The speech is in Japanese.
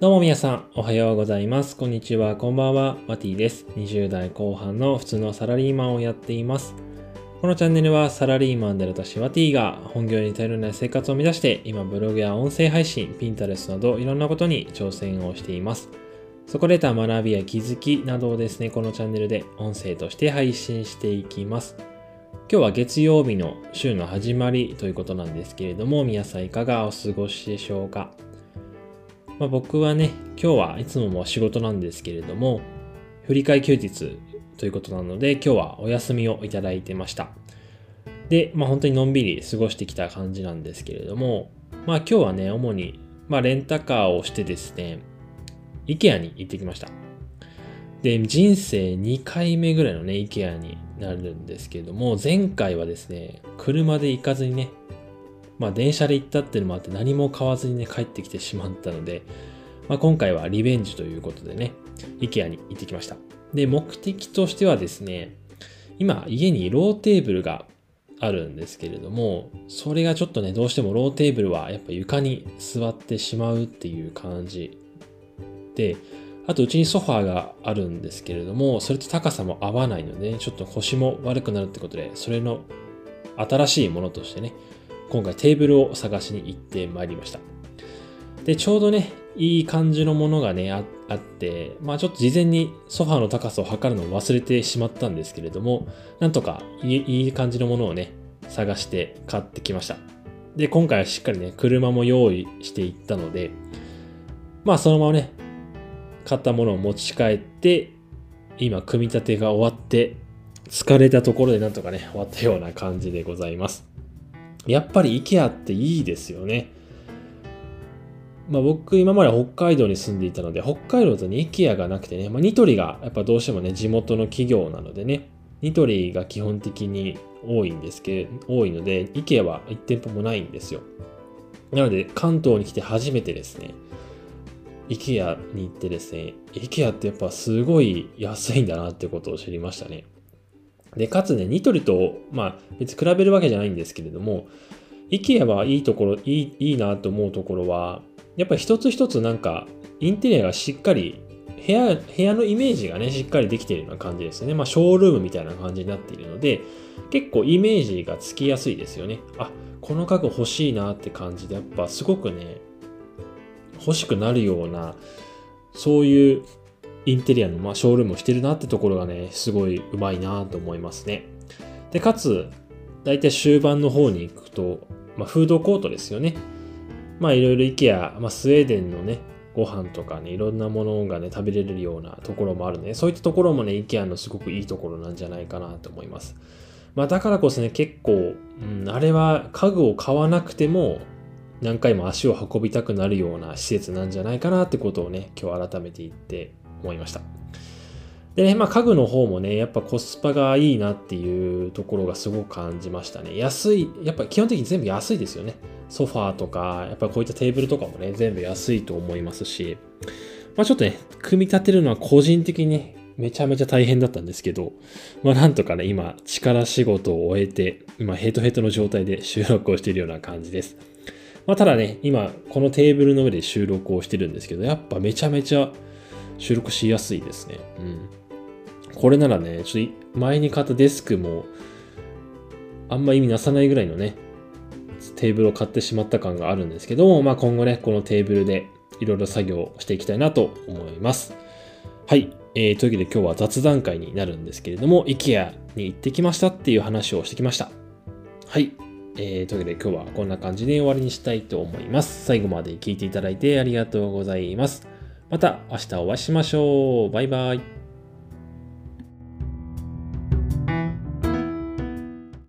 どうも皆さん、おはようございます。こんにちは、こんばんは、マティです。20代後半の普通のサラリーマンをやっています。このチャンネルはサラリーマンである私、ワティが本業に頼らない生活を目指して、今ブログや音声配信、ピンタレスなどいろんなことに挑戦をしています。そこで得た学びや気づきなどをですね、このチャンネルで音声として配信していきます。今日は月曜日の週の始まりということなんですけれども、皆さんいかがお過ごしでしょうか？まあ、僕はね、今日はいつもも仕事なんですけれども、振り替休日ということなので、今日はお休みをいただいてました。で、まあ本当にのんびり過ごしてきた感じなんですけれども、まあ今日はね、主に、まあレンタカーをしてですね、IKEA に行ってきました。で、人生2回目ぐらいのね、IKEA になるんですけれども、前回はですね、車で行かずにね、まあ電車で行ったっていうのもあって何も買わずにね帰ってきてしまったので、まあ、今回はリベンジということでね、IKEA に行ってきました。で、目的としてはですね、今家にローテーブルがあるんですけれども、それがちょっとね、どうしてもローテーブルはやっぱ床に座ってしまうっていう感じで、あとうちにソファーがあるんですけれども、それと高さも合わないので、ちょっと腰も悪くなるってことで、それの新しいものとしてね、今回テーブルを探しに行ってまいりました。で、ちょうどね、いい感じのものがね、あって、まあちょっと事前にソファーの高さを測るのを忘れてしまったんですけれども、なんとかいい感じのものをね、探して買ってきました。で、今回はしっかりね、車も用意していったので、まあそのままね、買ったものを持ち帰って、今、組み立てが終わって、疲れたところでなんとかね、終わったような感じでございます。やっぱり IKEA っていいですよね。まあ僕今まで北海道に住んでいたので、北海道とに IKEA がなくてね、まあニトリがやっぱどうしてもね、地元の企業なのでね、ニトリが基本的に多いんですけど、多いので、IKEA は1店舗もないんですよ。なので関東に来て初めてですね、IKEA に行ってですね、IKEA ってやっぱすごい安いんだなってことを知りましたね。で、かつね、ニトリと、まあ、別に比べるわけじゃないんですけれども、IKEA はいいところ、いい、いいなと思うところは、やっぱり一つ一つなんか、インテリアがしっかり、部屋、部屋のイメージがね、しっかりできているような感じですね。まあ、ショールームみたいな感じになっているので、結構イメージがつきやすいですよね。あ、この家具欲しいなって感じで、やっぱすごくね、欲しくなるような、そういうインテリアの、まあ、ショールームをしてるなってところがね、すごいうまいなと思いますね。で、かつ、だいたい終盤の方に行くと、まあ、フードコートですよね。まあ、いろいろ IKEA、まあ、スウェーデンのね、ご飯とかね、いろんなものがね、食べれるようなところもあるね。そういったところもね、IKEA のすごくいいところなんじゃないかなと思います。まあ、だからこそね、結構、うん、あれは家具を買わなくても、何回も足を運びたくなるような施設なんじゃないかなってことをね、今日改めて言って思いました。でね、まあ家具の方もね、やっぱコスパがいいなっていうところがすごく感じましたね。安い、やっぱ基本的に全部安いですよね。ソファーとか、やっぱこういったテーブルとかもね、全部安いと思いますし、まあちょっとね、組み立てるのは個人的に、めちゃめちゃ大変だったんですけど、まあなんとかね、今、力仕事を終えて、今ヘトヘトの状態で収録をしているような感じです。まあただね、今、このテーブルの上で収録をしてるんですけど、やっぱめちゃめちゃ収録しやすいですね。うん。これならね、ちょっと前に買ったデスクも、あんま意味なさないぐらいのね、テーブルを買ってしまった感があるんですけども、まあ今後ね、このテーブルでいろいろ作業していきたいなと思います。はい。えー、というわけで今日は雑談会になるんですけれども、IKEA に行ってきましたっていう話をしてきました。はい。えー、というわけで今日はこんな感じで終わりにしたいと思います。最後まで聞いていただいてありがとうございます。また明日お会いしましょう。バイバイ。